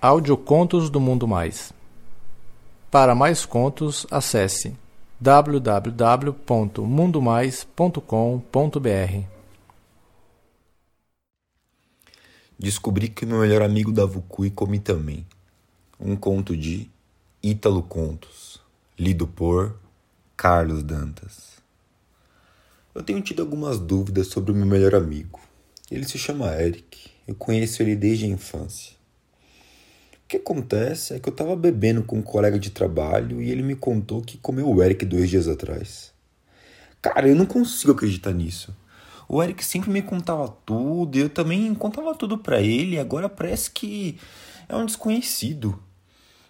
Audiocontos do Mundo Mais. Para mais contos, acesse www.mundomais.com.br. Descobri que meu melhor amigo cu e come também. Um conto de Ítalo Contos, lido por Carlos Dantas. Eu tenho tido algumas dúvidas sobre o meu melhor amigo. Ele se chama Eric. Eu conheço ele desde a infância. O que acontece é que eu estava bebendo com um colega de trabalho e ele me contou que comeu o Eric dois dias atrás. Cara, eu não consigo acreditar nisso. O Eric sempre me contava tudo eu também contava tudo para ele e agora parece que é um desconhecido.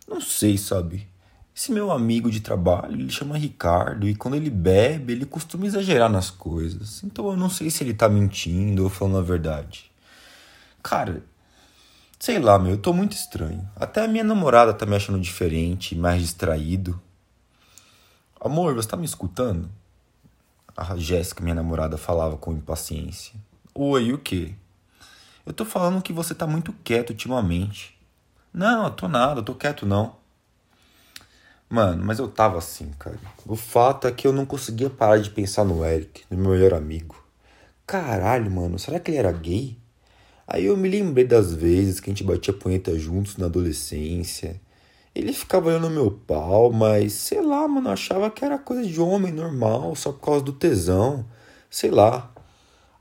Não sei, sabe? Esse meu amigo de trabalho, ele chama Ricardo e quando ele bebe, ele costuma exagerar nas coisas. Então eu não sei se ele tá mentindo ou falando a verdade. Cara, Sei lá, meu, eu tô muito estranho. Até a minha namorada tá me achando diferente, mais distraído. Amor, você tá me escutando? A Jéssica, minha namorada, falava com impaciência. Oi, o quê? Eu tô falando que você tá muito quieto ultimamente. Não, eu tô nada, eu tô quieto não. Mano, mas eu tava assim, cara. O fato é que eu não conseguia parar de pensar no Eric, no meu melhor amigo. Caralho, mano, será que ele era gay? Aí eu me lembrei das vezes que a gente batia punheta juntos na adolescência. Ele ficava olhando meu pau, mas sei lá, mano, achava que era coisa de homem normal, só por causa do tesão. Sei lá.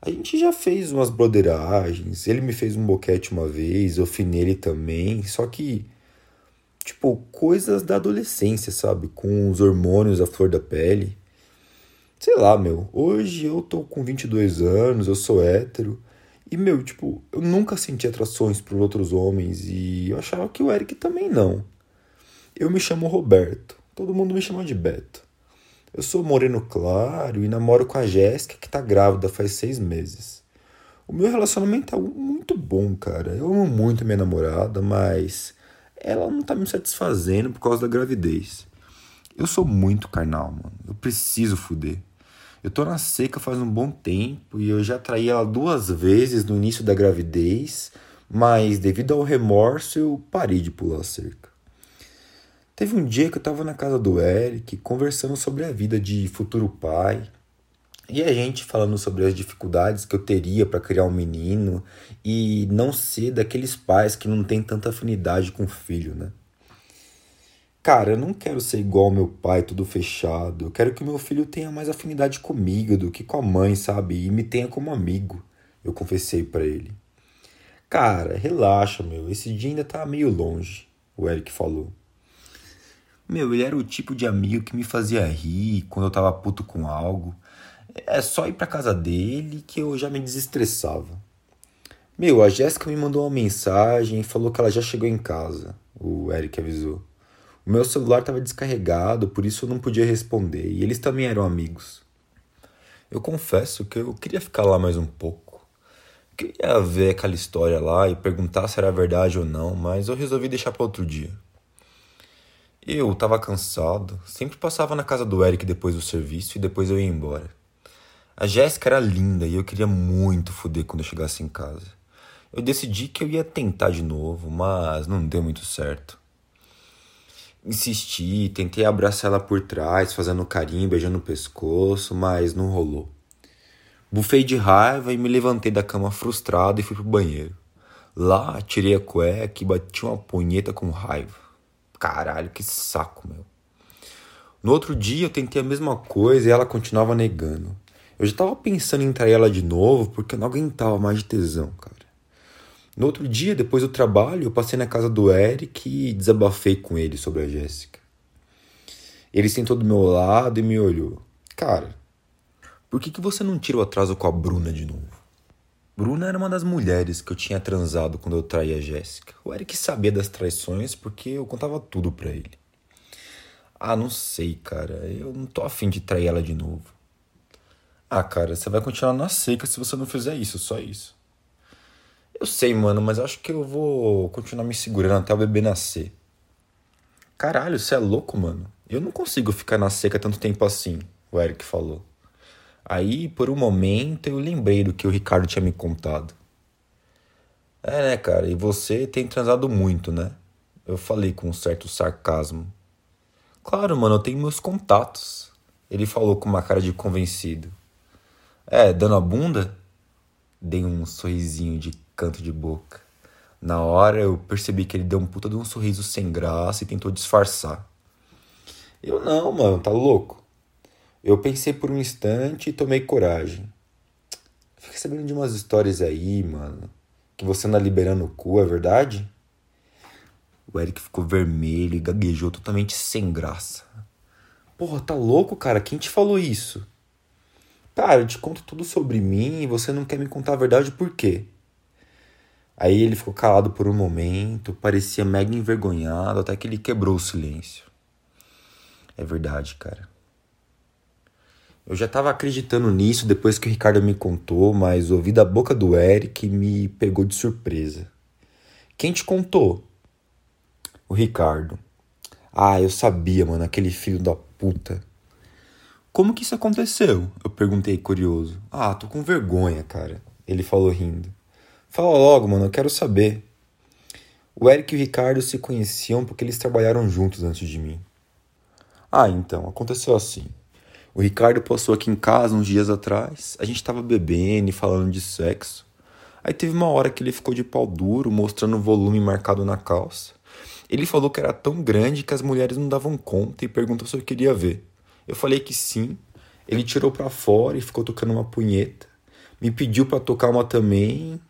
A gente já fez umas brotheragens, ele me fez um boquete uma vez, eu fui nele também, só que. Tipo, coisas da adolescência, sabe? Com os hormônios à flor da pele. Sei lá, meu. Hoje eu tô com 22 anos, eu sou hétero. E, meu, tipo, eu nunca senti atrações por outros homens e eu achava que o Eric também não. Eu me chamo Roberto, todo mundo me chama de Beto. Eu sou moreno claro e namoro com a Jéssica, que tá grávida faz seis meses. O meu relacionamento é muito bom, cara. Eu amo muito minha namorada, mas ela não tá me satisfazendo por causa da gravidez. Eu sou muito carnal, mano. Eu preciso fuder. Eu tô na seca faz um bom tempo e eu já traí ela duas vezes no início da gravidez, mas devido ao remorso eu parei de pular a cerca. Teve um dia que eu tava na casa do Eric conversando sobre a vida de futuro pai. E a gente falando sobre as dificuldades que eu teria para criar um menino e não ser daqueles pais que não têm tanta afinidade com o filho, né? Cara, eu não quero ser igual ao meu pai, tudo fechado. Eu quero que meu filho tenha mais afinidade comigo do que com a mãe, sabe? E me tenha como amigo. Eu confessei para ele. Cara, relaxa, meu. Esse dia ainda tá meio longe, o Eric falou. Meu, ele era o tipo de amigo que me fazia rir quando eu tava puto com algo. É só ir pra casa dele que eu já me desestressava. Meu, a Jéssica me mandou uma mensagem e falou que ela já chegou em casa. O Eric avisou. O meu celular estava descarregado, por isso eu não podia responder, e eles também eram amigos. Eu confesso que eu queria ficar lá mais um pouco. Queria ver aquela história lá e perguntar se era verdade ou não, mas eu resolvi deixar para outro dia. Eu estava cansado, sempre passava na casa do Eric depois do serviço e depois eu ia embora. A Jéssica era linda e eu queria muito foder quando eu chegasse em casa. Eu decidi que eu ia tentar de novo, mas não deu muito certo. Insisti, tentei abraçar ela por trás, fazendo carinho, beijando o pescoço, mas não rolou. Bufei de raiva e me levantei da cama frustrado e fui pro banheiro. Lá, tirei a cueca e bati uma punheta com raiva. Caralho, que saco, meu. No outro dia eu tentei a mesma coisa e ela continuava negando. Eu já tava pensando em trair ela de novo porque eu não aguentava mais de tesão, cara. No outro dia, depois do trabalho, eu passei na casa do Eric e desabafei com ele sobre a Jéssica. Ele sentou do meu lado e me olhou. Cara, por que, que você não tira o atraso com a Bruna de novo? Bruna era uma das mulheres que eu tinha transado quando eu traí a Jéssica. O Eric sabia das traições porque eu contava tudo para ele. Ah, não sei, cara. Eu não tô afim de trair ela de novo. Ah, cara, você vai continuar na seca se você não fizer isso, só isso. Eu sei, mano, mas acho que eu vou continuar me segurando até o bebê nascer. Caralho, você é louco, mano. Eu não consigo ficar na seca tanto tempo assim, o Eric falou. Aí, por um momento, eu lembrei do que o Ricardo tinha me contado. É, né, cara? E você tem transado muito, né? Eu falei com um certo sarcasmo. Claro, mano, eu tenho meus contatos. Ele falou com uma cara de convencido. É, dando a bunda? Dei um sorrisinho de canto de boca. Na hora eu percebi que ele deu um puta de um sorriso sem graça e tentou disfarçar. Eu não, mano, tá louco? Eu pensei por um instante e tomei coragem. Fiquei sabendo de umas histórias aí, mano. Que você anda liberando o cu, é verdade? O Eric ficou vermelho e gaguejou totalmente sem graça. Porra, tá louco, cara? Quem te falou isso? Cara, eu te conto tudo sobre mim e você não quer me contar a verdade por quê? Aí ele ficou calado por um momento, parecia mega envergonhado, até que ele quebrou o silêncio. É verdade, cara. Eu já estava acreditando nisso depois que o Ricardo me contou, mas ouvi da boca do Eric me pegou de surpresa. Quem te contou? O Ricardo. Ah, eu sabia, mano, aquele filho da puta. Como que isso aconteceu? Eu perguntei curioso. Ah, tô com vergonha, cara. Ele falou rindo. Fala logo, mano, eu quero saber. O Eric e o Ricardo se conheciam porque eles trabalharam juntos antes de mim. Ah, então, aconteceu assim. O Ricardo passou aqui em casa uns dias atrás. A gente tava bebendo e falando de sexo. Aí teve uma hora que ele ficou de pau duro, mostrando o volume marcado na calça. Ele falou que era tão grande que as mulheres não davam conta e perguntou se eu queria ver. Eu falei que sim. Ele tirou para fora e ficou tocando uma punheta. Me pediu para tocar uma também.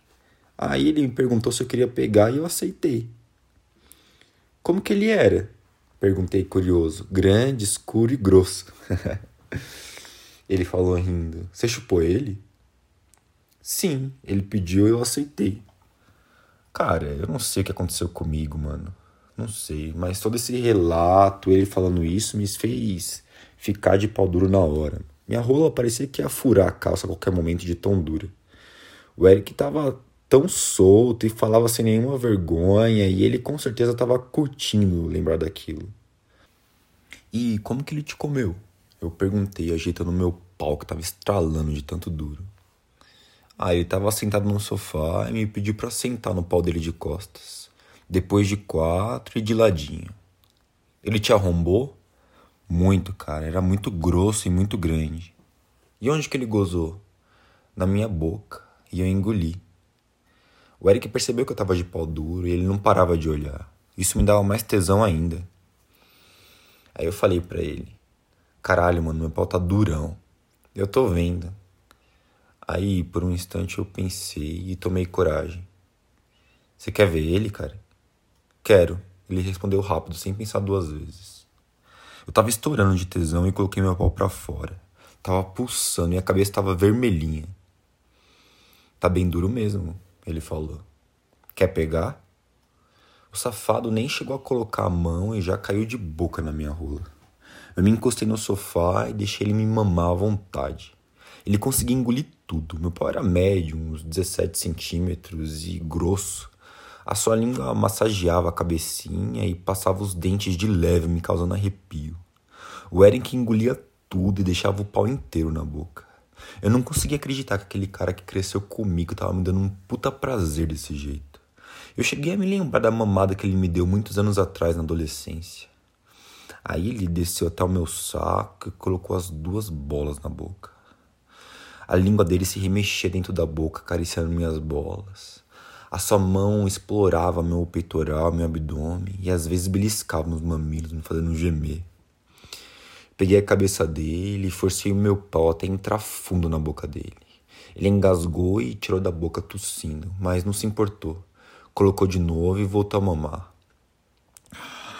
Aí ele me perguntou se eu queria pegar e eu aceitei. Como que ele era? Perguntei curioso. Grande, escuro e grosso. ele falou rindo. Você chupou ele? Sim, ele pediu e eu aceitei. Cara, eu não sei o que aconteceu comigo, mano. Não sei, mas todo esse relato, ele falando isso, me fez ficar de pau duro na hora. Minha rola parecia que ia furar a calça a qualquer momento de tão dura. O Eric tava tão solto e falava sem nenhuma vergonha, e ele com certeza tava curtindo lembrar daquilo. E como que ele te comeu? Eu perguntei, ajeitando meu pau que tava estralando de tanto duro. Ah, ele tava sentado no sofá e me pediu para sentar no pau dele de costas. Depois de quatro e de ladinho. Ele te arrombou? Muito, cara. Era muito grosso e muito grande. E onde que ele gozou? Na minha boca. E eu engoli. O Eric percebeu que eu tava de pau duro e ele não parava de olhar. Isso me dava mais tesão ainda. Aí eu falei para ele: Caralho, mano, meu pau tá durão. Eu tô vendo. Aí, por um instante, eu pensei e tomei coragem. Você quer ver ele, cara? Quero. Ele respondeu rápido, sem pensar duas vezes. Eu tava estourando de tesão e coloquei meu pau pra fora. Tava pulsando e a cabeça tava vermelhinha. Tá bem duro mesmo, ele falou. Quer pegar? O safado nem chegou a colocar a mão e já caiu de boca na minha rola. Eu me encostei no sofá e deixei ele me mamar à vontade. Ele conseguia engolir tudo. Meu pau era médio, uns 17 centímetros e grosso. A sua língua massageava a cabecinha e passava os dentes de leve, me causando arrepio. O Eric engolia tudo e deixava o pau inteiro na boca. Eu não conseguia acreditar que aquele cara que cresceu comigo tava me dando um puta prazer desse jeito. Eu cheguei a me lembrar da mamada que ele me deu muitos anos atrás na adolescência. Aí ele desceu até o meu saco e colocou as duas bolas na boca. A língua dele se remexia dentro da boca, acariciando minhas bolas. A sua mão explorava meu peitoral, meu abdômen e às vezes beliscava meus mamilos, me fazendo gemer. Peguei a cabeça dele e forcei o meu pau até entrar fundo na boca dele. Ele engasgou e tirou da boca tossindo, mas não se importou. Colocou de novo e voltou a mamar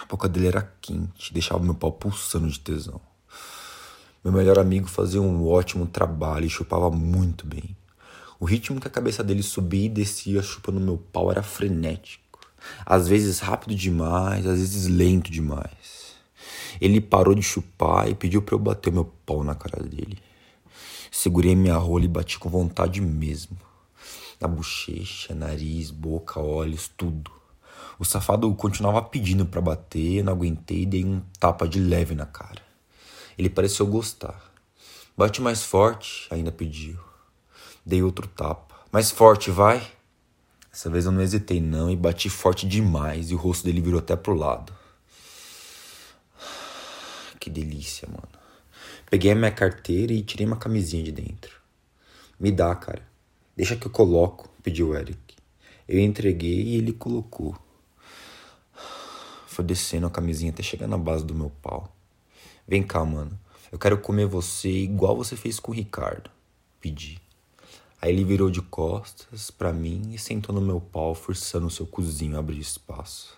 boca dele era quente, deixava meu pau pulsando de tesão. Meu melhor amigo fazia um ótimo trabalho e chupava muito bem. O ritmo que a cabeça dele subia e descia chupando meu pau era frenético. Às vezes rápido demais, às vezes lento demais. Ele parou de chupar e pediu para eu bater meu pau na cara dele. Segurei minha rola e bati com vontade mesmo. Na bochecha, nariz, boca, olhos, tudo. O safado continuava pedindo para bater, não aguentei e dei um tapa de leve na cara. Ele pareceu gostar. Bate mais forte, ainda pediu. Dei outro tapa. Mais forte, vai. Dessa vez eu não hesitei não e bati forte demais e o rosto dele virou até pro lado. Que delícia, mano. Peguei a minha carteira e tirei uma camisinha de dentro. Me dá, cara. Deixa que eu coloco, pediu Eric. Eu entreguei e ele colocou. Foi descendo a camisinha até chegar na base do meu pau. Vem cá, mano. Eu quero comer você igual você fez com o Ricardo. Pedi. Aí ele virou de costas para mim e sentou no meu pau, forçando o seu cozinho a abrir espaço.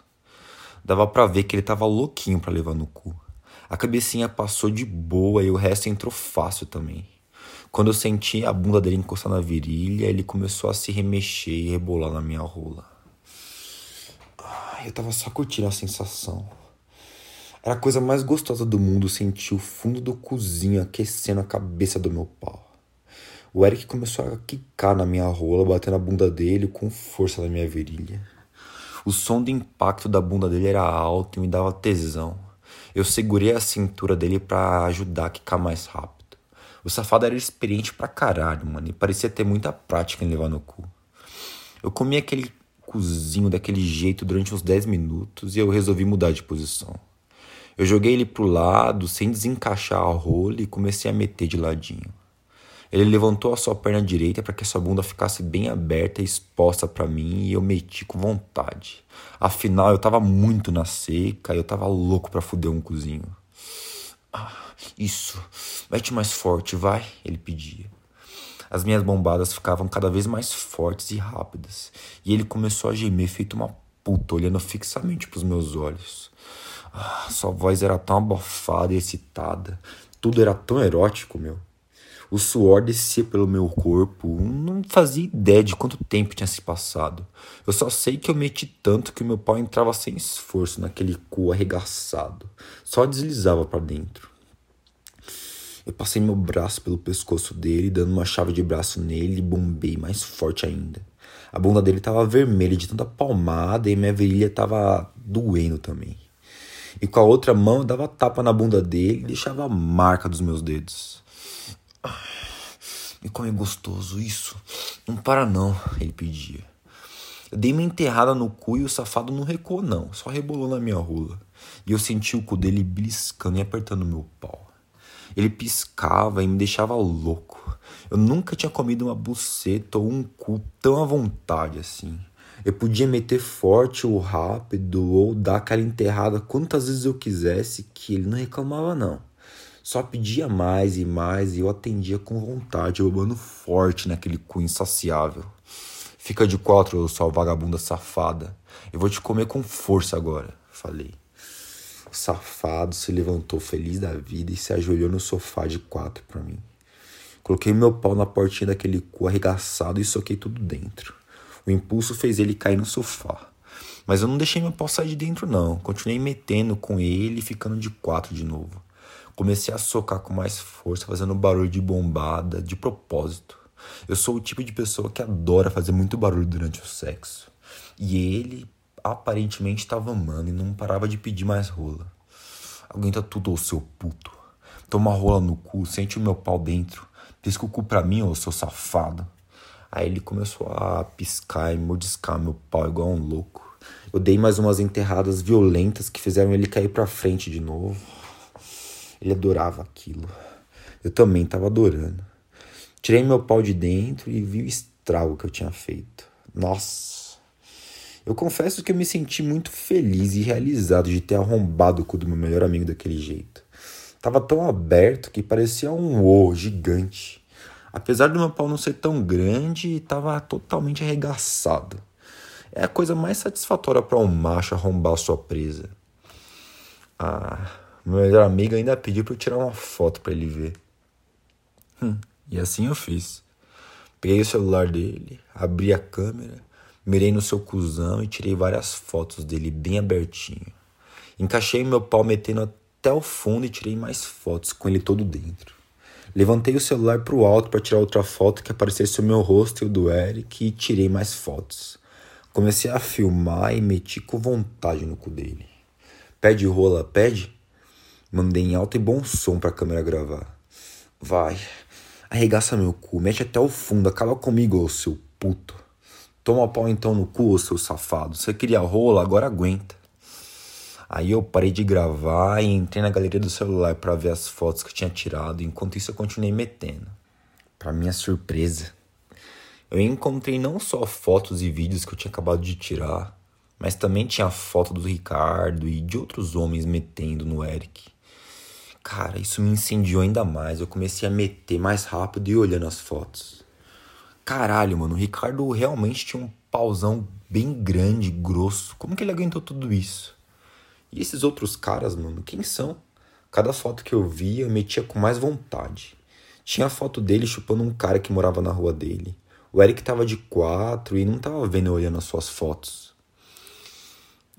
Dava para ver que ele tava louquinho para levar no cu. A cabecinha passou de boa e o resto entrou fácil também. Quando eu senti a bunda dele encostar na virilha, ele começou a se remexer e rebolar na minha rola. eu tava só curtindo a sensação. Era a coisa mais gostosa do mundo sentir o fundo do cozinho aquecendo a cabeça do meu pau. O Eric começou a quicar na minha rola, batendo a bunda dele com força na minha virilha. O som do impacto da bunda dele era alto e me dava tesão. Eu segurei a cintura dele para ajudar a quicar mais rápido. O safado era experiente pra caralho, mano, e parecia ter muita prática em levar no cu. Eu comi aquele cozinho daquele jeito durante uns 10 minutos e eu resolvi mudar de posição. Eu joguei ele pro lado, sem desencaixar a rola e comecei a meter de ladinho. Ele levantou a sua perna direita para que a sua bunda ficasse bem aberta e exposta para mim e eu meti com vontade. Afinal, eu tava muito na seca e eu tava louco para fuder um cozinho. Ah, isso, mete mais forte, vai, ele pedia. As minhas bombadas ficavam cada vez mais fortes e rápidas, e ele começou a gemer feito uma puta, olhando fixamente pros meus olhos. Ah, sua voz era tão abafada e excitada, tudo era tão erótico, meu. O suor descia pelo meu corpo. Não fazia ideia de quanto tempo tinha se passado. Eu só sei que eu meti tanto que o meu pau entrava sem esforço naquele cu arregaçado. Só deslizava para dentro. Eu passei meu braço pelo pescoço dele, dando uma chave de braço nele e bombei mais forte ainda. A bunda dele estava vermelha de tanta palmada e minha virilha estava doendo também. E com a outra mão eu dava tapa na bunda dele e deixava a marca dos meus dedos. E como é gostoso isso. Não para não, ele pedia. Eu dei uma enterrada no cu e o safado não recuou não, só rebolou na minha rola. E eu senti o cu dele beliscando e apertando meu pau. Ele piscava e me deixava louco. Eu nunca tinha comido uma buceta ou um cu tão à vontade assim. Eu podia meter forte ou rápido ou dar aquela enterrada quantas vezes eu quisesse que ele não reclamava não. Só pedia mais e mais e eu atendia com vontade, babando forte naquele cu insaciável. Fica de quatro, sua vagabunda safada. Eu vou te comer com força agora, falei. O safado se levantou feliz da vida e se ajoelhou no sofá de quatro para mim. Coloquei meu pau na portinha daquele cu arregaçado e soquei tudo dentro. O impulso fez ele cair no sofá. Mas eu não deixei meu pau sair de dentro, não. Continuei metendo com ele e ficando de quatro de novo. Comecei a socar com mais força, fazendo barulho de bombada, de propósito. Eu sou o tipo de pessoa que adora fazer muito barulho durante o sexo. E ele aparentemente estava amando e não parava de pedir mais rola. Aguenta tudo, ô seu puto. Toma rola no cu, sente o meu pau dentro. Pisca o cu pra mim, ô seu safado. Aí ele começou a piscar e mordiscar meu pau igual um louco. Eu dei mais umas enterradas violentas que fizeram ele cair pra frente de novo. Ele adorava aquilo. Eu também estava adorando. Tirei meu pau de dentro e vi o estrago que eu tinha feito. Nossa! Eu confesso que eu me senti muito feliz e realizado de ter arrombado o cu do meu melhor amigo daquele jeito. Tava tão aberto que parecia um O gigante. Apesar do meu pau não ser tão grande, estava totalmente arregaçado. É a coisa mais satisfatória para um macho arrombar sua presa. Ah, meu melhor amigo ainda pediu para eu tirar uma foto para ele ver. Hum, e assim eu fiz. Peguei o celular dele, abri a câmera, mirei no seu cuzão e tirei várias fotos dele bem abertinho. Encaixei meu pau metendo até o fundo e tirei mais fotos com ele todo dentro. Levantei o celular pro alto para tirar outra foto que aparecesse o meu rosto e o do Eric e tirei mais fotos. Comecei a filmar e meti com vontade no cu dele. Pede rola, pede? Mandei em alto e bom som pra câmera gravar. Vai, arregaça meu cu, mete até o fundo, acaba comigo, ô seu puto. Toma pau então no cu, seu safado. Você queria rola, agora aguenta. Aí eu parei de gravar e entrei na galeria do celular para ver as fotos que eu tinha tirado. Enquanto isso eu continuei metendo. Para minha surpresa, eu encontrei não só fotos e vídeos que eu tinha acabado de tirar, mas também tinha foto do Ricardo e de outros homens metendo no Eric. Cara, isso me incendiou ainda mais. Eu comecei a meter mais rápido e olhando as fotos. Caralho, mano, o Ricardo realmente tinha um pauzão bem grande, grosso. Como que ele aguentou tudo isso? E esses outros caras, mano, quem são? Cada foto que eu via, eu metia com mais vontade. Tinha a foto dele chupando um cara que morava na rua dele. O Eric tava de quatro e não tava vendo olhando as suas fotos.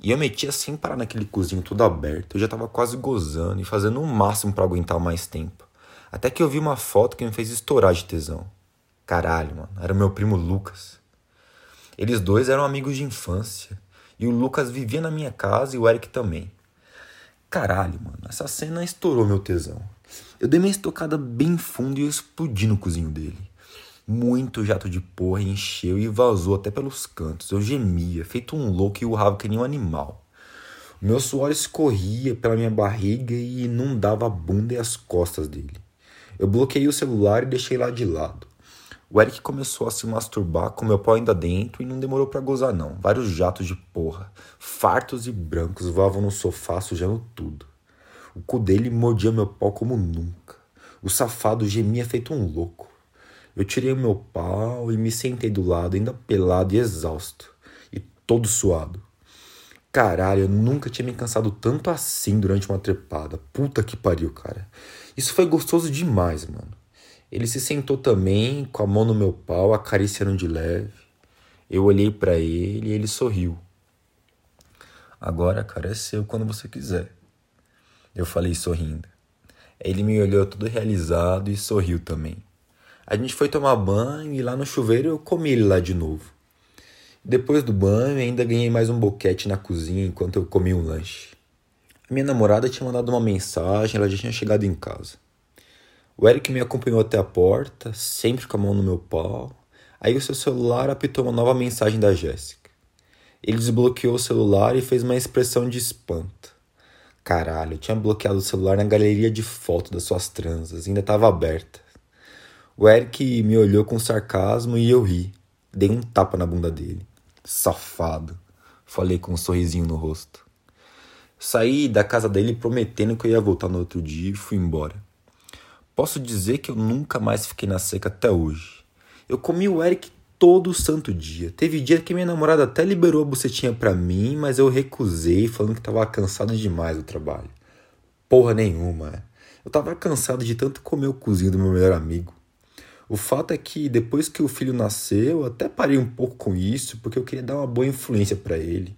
E eu metia sem parar naquele cozinho todo aberto. Eu já tava quase gozando e fazendo o máximo para aguentar mais tempo. Até que eu vi uma foto que me fez estourar de tesão. Caralho, mano, era meu primo Lucas. Eles dois eram amigos de infância. E o Lucas vivia na minha casa e o Eric também. Caralho, mano, essa cena estourou meu tesão. Eu dei minha estocada bem fundo e eu explodi no cozinho dele. Muito jato de porra encheu e vazou até pelos cantos. Eu gemia, feito um louco e urrava que nem um animal. Meu suor escorria pela minha barriga e inundava a bunda e as costas dele. Eu bloqueei o celular e deixei lá de lado. O Eric começou a se masturbar com meu pau ainda dentro e não demorou para gozar não. Vários jatos de porra, fartos e brancos voavam no sofá sujando tudo. O cu dele mordia meu pau como nunca. O safado gemia feito um louco. Eu tirei o meu pau e me sentei do lado, ainda pelado e exausto, e todo suado. Caralho, eu nunca tinha me cansado tanto assim durante uma trepada. Puta que pariu, cara. Isso foi gostoso demais, mano. Ele se sentou também, com a mão no meu pau, acariciando de leve. Eu olhei para ele e ele sorriu. Agora, cara, é seu quando você quiser. Eu falei sorrindo. Ele me olhou todo realizado e sorriu também. A gente foi tomar banho e lá no chuveiro eu comi ele lá de novo. Depois do banho, ainda ganhei mais um boquete na cozinha enquanto eu comia um lanche. A minha namorada tinha mandado uma mensagem, ela já tinha chegado em casa. O Eric me acompanhou até a porta, sempre com a mão no meu pau. Aí o seu celular apitou uma nova mensagem da Jéssica. Ele desbloqueou o celular e fez uma expressão de espanto. Caralho, eu tinha bloqueado o celular na galeria de fotos das suas transas, ainda estava aberta. O Eric me olhou com sarcasmo e eu ri. Dei um tapa na bunda dele. Safado, falei com um sorrisinho no rosto. Saí da casa dele prometendo que eu ia voltar no outro dia e fui embora. Posso dizer que eu nunca mais fiquei na seca até hoje. Eu comi o Eric todo santo dia. Teve dia que minha namorada até liberou a bucetinha pra mim, mas eu recusei, falando que tava cansado demais do trabalho. Porra nenhuma. Eu tava cansado de tanto comer o cozinho do meu melhor amigo. O fato é que depois que o filho nasceu, eu até parei um pouco com isso, porque eu queria dar uma boa influência para ele.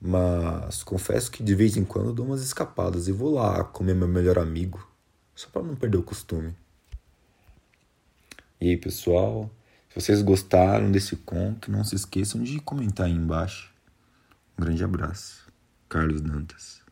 Mas confesso que de vez em quando dou umas escapadas e vou lá comer meu melhor amigo só para não perder o costume. E aí, pessoal, se vocês gostaram desse conto, não se esqueçam de comentar aí embaixo. Um grande abraço. Carlos Dantas.